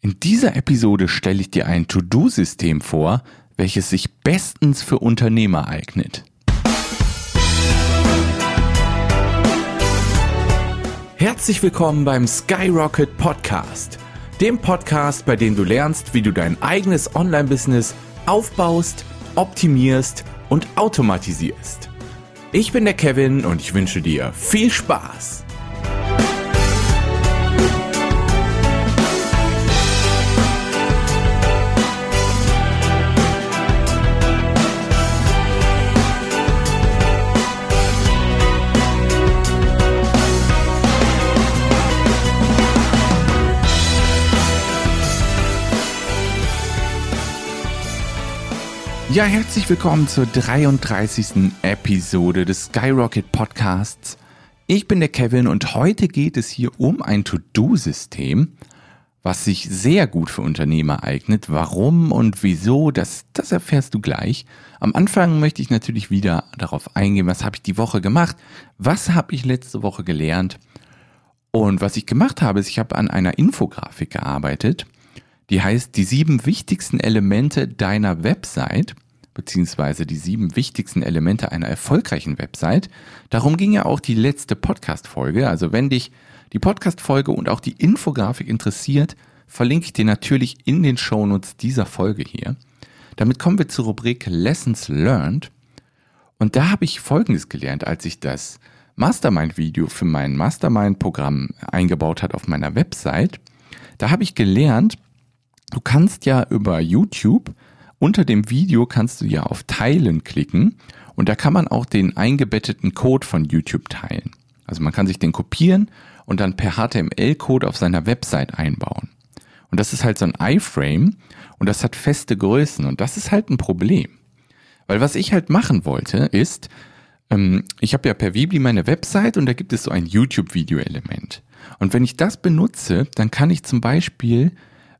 In dieser Episode stelle ich dir ein To-Do-System vor, welches sich bestens für Unternehmer eignet. Herzlich willkommen beim Skyrocket Podcast, dem Podcast, bei dem du lernst, wie du dein eigenes Online-Business aufbaust, optimierst und automatisierst. Ich bin der Kevin und ich wünsche dir viel Spaß. Ja, herzlich willkommen zur 33. Episode des Skyrocket Podcasts. Ich bin der Kevin und heute geht es hier um ein To-Do-System, was sich sehr gut für Unternehmer eignet. Warum und wieso, das, das erfährst du gleich. Am Anfang möchte ich natürlich wieder darauf eingehen, was habe ich die Woche gemacht, was habe ich letzte Woche gelernt. Und was ich gemacht habe, ist, ich habe an einer Infografik gearbeitet, die heißt die sieben wichtigsten Elemente deiner Website beziehungsweise die sieben wichtigsten Elemente einer erfolgreichen Website. Darum ging ja auch die letzte Podcast-Folge. Also wenn dich die Podcast-Folge und auch die Infografik interessiert, verlinke ich dir natürlich in den Shownotes dieser Folge hier. Damit kommen wir zur Rubrik Lessons Learned. Und da habe ich Folgendes gelernt, als ich das Mastermind-Video für mein Mastermind-Programm eingebaut hat auf meiner Website. Da habe ich gelernt, du kannst ja über YouTube unter dem Video kannst du ja auf Teilen klicken und da kann man auch den eingebetteten Code von YouTube teilen. Also man kann sich den kopieren und dann per HTML-Code auf seiner Website einbauen. Und das ist halt so ein iFrame und das hat feste Größen und das ist halt ein Problem. Weil was ich halt machen wollte ist, ähm, ich habe ja per Weebly meine Website und da gibt es so ein YouTube-Video-Element. Und wenn ich das benutze, dann kann ich zum Beispiel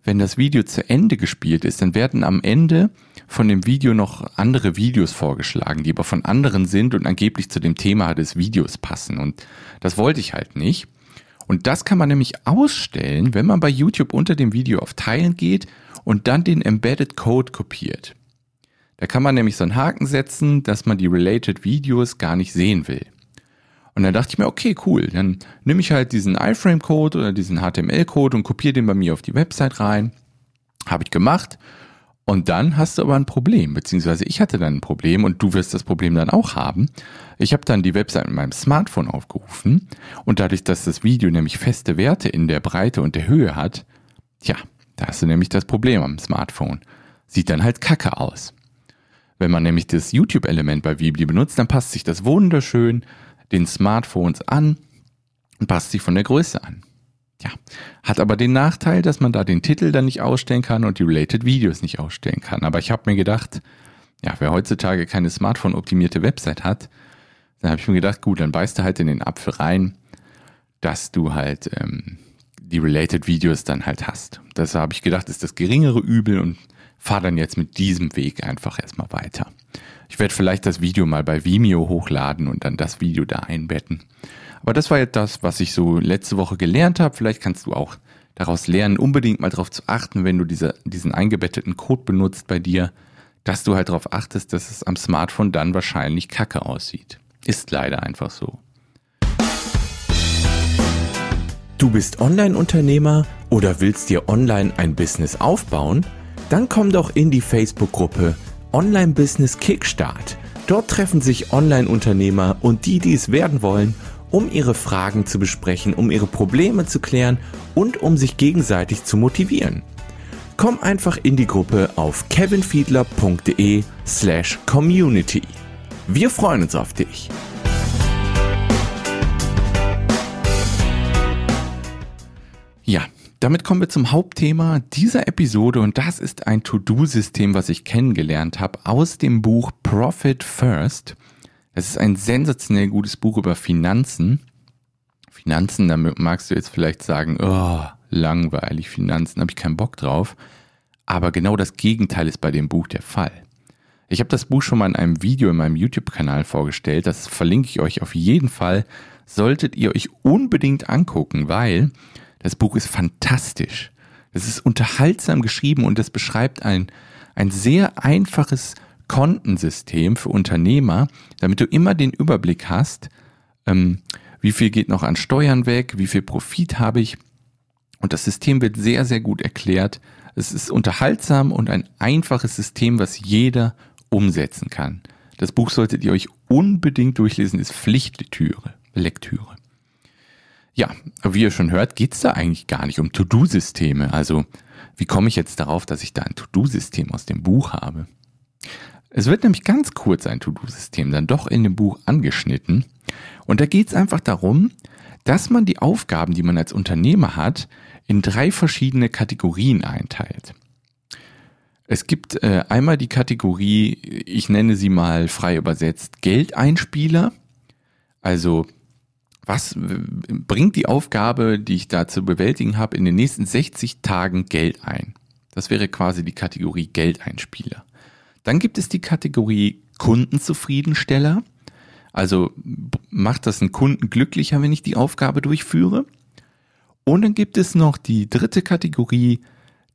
wenn das Video zu Ende gespielt ist, dann werden am Ende von dem Video noch andere Videos vorgeschlagen, die aber von anderen sind und angeblich zu dem Thema des Videos passen. Und das wollte ich halt nicht. Und das kann man nämlich ausstellen, wenn man bei YouTube unter dem Video auf Teilen geht und dann den Embedded Code kopiert. Da kann man nämlich so einen Haken setzen, dass man die Related Videos gar nicht sehen will. Und dann dachte ich mir, okay, cool, dann nehme ich halt diesen iFrame-Code oder diesen HTML-Code und kopiere den bei mir auf die Website rein. Habe ich gemacht. Und dann hast du aber ein Problem, beziehungsweise ich hatte dann ein Problem und du wirst das Problem dann auch haben. Ich habe dann die Website mit meinem Smartphone aufgerufen und dadurch, dass das Video nämlich feste Werte in der Breite und der Höhe hat, tja, da hast du nämlich das Problem am Smartphone. Sieht dann halt kacke aus. Wenn man nämlich das YouTube-Element bei Weebly benutzt, dann passt sich das wunderschön den Smartphones an und passt sich von der Größe an. Ja, hat aber den Nachteil, dass man da den Titel dann nicht ausstellen kann und die Related Videos nicht ausstellen kann. Aber ich habe mir gedacht, ja, wer heutzutage keine Smartphone-optimierte Website hat, dann habe ich mir gedacht, gut, dann beißt du halt in den Apfel rein, dass du halt ähm, die Related Videos dann halt hast. Das habe ich gedacht, ist das geringere Übel und fahre dann jetzt mit diesem Weg einfach erstmal weiter. Ich werde vielleicht das Video mal bei Vimeo hochladen und dann das Video da einbetten. Aber das war jetzt das, was ich so letzte Woche gelernt habe. Vielleicht kannst du auch daraus lernen, unbedingt mal darauf zu achten, wenn du diese, diesen eingebetteten Code benutzt bei dir, dass du halt darauf achtest, dass es am Smartphone dann wahrscheinlich kacke aussieht. Ist leider einfach so. Du bist Online-Unternehmer oder willst dir online ein Business aufbauen? Dann komm doch in die Facebook-Gruppe Online-Business Kickstart. Dort treffen sich Online-Unternehmer und die, die es werden wollen, um ihre Fragen zu besprechen, um ihre Probleme zu klären und um sich gegenseitig zu motivieren. Komm einfach in die Gruppe auf kevinfiedler.de slash community. Wir freuen uns auf dich. Ja, damit kommen wir zum Hauptthema dieser Episode und das ist ein To-Do-System, was ich kennengelernt habe aus dem Buch Profit First. Es ist ein sensationell gutes Buch über Finanzen. Finanzen, damit magst du jetzt vielleicht sagen, oh, langweilig, Finanzen, habe ich keinen Bock drauf. Aber genau das Gegenteil ist bei dem Buch der Fall. Ich habe das Buch schon mal in einem Video in meinem YouTube-Kanal vorgestellt. Das verlinke ich euch auf jeden Fall. Solltet ihr euch unbedingt angucken, weil das Buch ist fantastisch. Es ist unterhaltsam geschrieben und es beschreibt ein, ein sehr einfaches Kontensystem für Unternehmer, damit du immer den Überblick hast, ähm, wie viel geht noch an Steuern weg, wie viel Profit habe ich. Und das System wird sehr, sehr gut erklärt. Es ist unterhaltsam und ein einfaches System, was jeder umsetzen kann. Das Buch solltet ihr euch unbedingt durchlesen, ist Pflichtlektüre. Lektüre. Ja, wie ihr schon hört, geht es da eigentlich gar nicht um To-Do-Systeme. Also, wie komme ich jetzt darauf, dass ich da ein To-Do-System aus dem Buch habe? Es wird nämlich ganz kurz ein To-Do-System dann doch in dem Buch angeschnitten. Und da geht es einfach darum, dass man die Aufgaben, die man als Unternehmer hat, in drei verschiedene Kategorien einteilt. Es gibt äh, einmal die Kategorie, ich nenne sie mal frei übersetzt, Geldeinspieler. Also was bringt die Aufgabe, die ich da zu bewältigen habe, in den nächsten 60 Tagen Geld ein? Das wäre quasi die Kategorie Geldeinspieler. Dann gibt es die Kategorie Kundenzufriedensteller. Also macht das einen Kunden glücklicher, wenn ich die Aufgabe durchführe? Und dann gibt es noch die dritte Kategorie,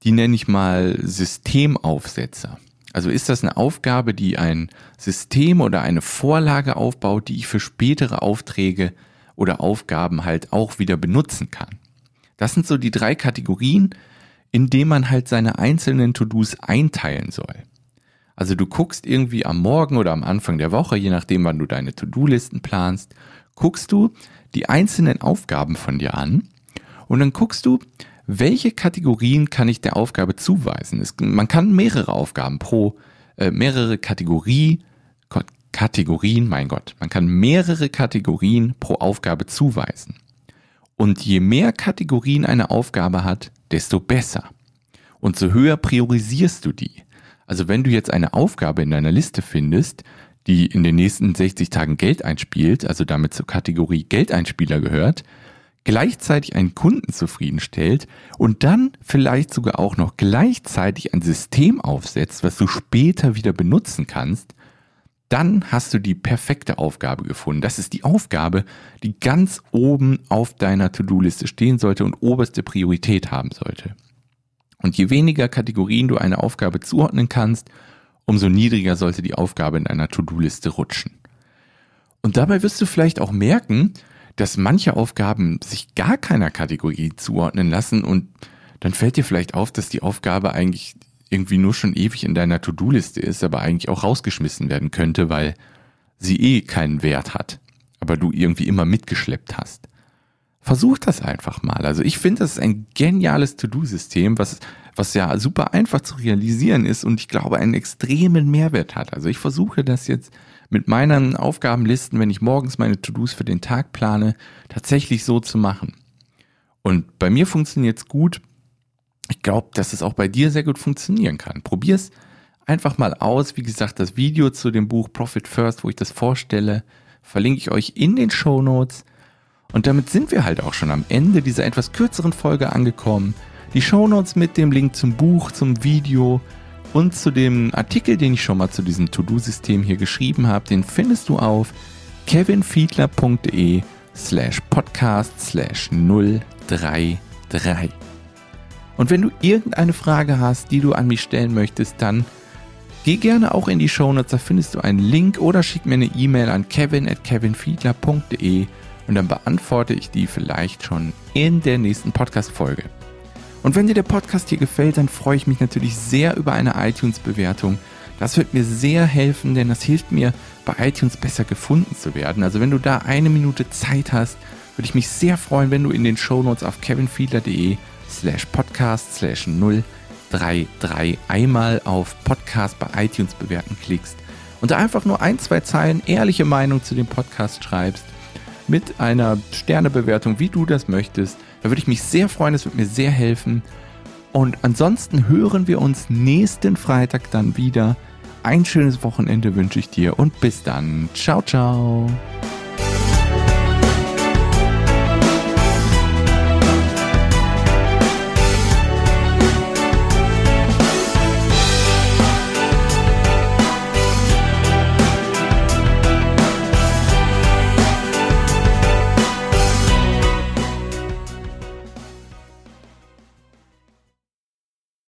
die nenne ich mal Systemaufsetzer. Also ist das eine Aufgabe, die ein System oder eine Vorlage aufbaut, die ich für spätere Aufträge oder Aufgaben halt auch wieder benutzen kann. Das sind so die drei Kategorien, in denen man halt seine einzelnen To-Dos einteilen soll. Also du guckst irgendwie am Morgen oder am Anfang der Woche, je nachdem wann du deine To-Do-Listen planst, guckst du die einzelnen Aufgaben von dir an und dann guckst du, welche Kategorien kann ich der Aufgabe zuweisen. Es, man kann mehrere Aufgaben pro, äh, mehrere Kategorie, Kategorien, mein Gott, man kann mehrere Kategorien pro Aufgabe zuweisen. Und je mehr Kategorien eine Aufgabe hat, desto besser. Und so höher priorisierst du die. Also wenn du jetzt eine Aufgabe in deiner Liste findest, die in den nächsten 60 Tagen Geld einspielt, also damit zur Kategorie Geldeinspieler gehört, gleichzeitig einen Kunden zufriedenstellt und dann vielleicht sogar auch noch gleichzeitig ein System aufsetzt, was du später wieder benutzen kannst, dann hast du die perfekte Aufgabe gefunden. Das ist die Aufgabe, die ganz oben auf deiner To-Do-Liste stehen sollte und oberste Priorität haben sollte. Und je weniger Kategorien du einer Aufgabe zuordnen kannst, umso niedriger sollte die Aufgabe in deiner To-Do-Liste rutschen. Und dabei wirst du vielleicht auch merken, dass manche Aufgaben sich gar keiner Kategorie zuordnen lassen und dann fällt dir vielleicht auf, dass die Aufgabe eigentlich irgendwie nur schon ewig in deiner To-Do-Liste ist, aber eigentlich auch rausgeschmissen werden könnte, weil sie eh keinen Wert hat, aber du irgendwie immer mitgeschleppt hast. Versuch das einfach mal. Also ich finde, das ist ein geniales To-Do-System, was, was ja super einfach zu realisieren ist und ich glaube einen extremen Mehrwert hat. Also ich versuche das jetzt mit meinen Aufgabenlisten, wenn ich morgens meine To-Dos für den Tag plane, tatsächlich so zu machen. Und bei mir funktioniert es gut. Ich glaube, dass es auch bei dir sehr gut funktionieren kann. Probier es einfach mal aus. Wie gesagt, das Video zu dem Buch Profit First, wo ich das vorstelle, verlinke ich euch in den Show Notes. Und damit sind wir halt auch schon am Ende dieser etwas kürzeren Folge angekommen. Die Shownotes mit dem Link zum Buch, zum Video und zu dem Artikel, den ich schon mal zu diesem To-Do-System hier geschrieben habe, den findest du auf kevinfiedler.de slash podcast slash 033. Und wenn du irgendeine Frage hast, die du an mich stellen möchtest, dann geh gerne auch in die Shownotes, da findest du einen Link oder schick mir eine E-Mail an kevin at kevinfiedler.de und dann beantworte ich die vielleicht schon in der nächsten Podcast-Folge. Und wenn dir der Podcast hier gefällt, dann freue ich mich natürlich sehr über eine iTunes-Bewertung. Das wird mir sehr helfen, denn das hilft mir, bei iTunes besser gefunden zu werden. Also wenn du da eine Minute Zeit hast, würde ich mich sehr freuen, wenn du in den Shownotes auf kevinfiedler.de slash podcast slash 033 einmal auf Podcast bei iTunes bewerten klickst und da einfach nur ein, zwei Zeilen ehrliche Meinung zu dem Podcast schreibst mit einer Sternebewertung, wie du das möchtest. Da würde ich mich sehr freuen, es würde mir sehr helfen. Und ansonsten hören wir uns nächsten Freitag dann wieder. Ein schönes Wochenende wünsche ich dir und bis dann. Ciao, ciao.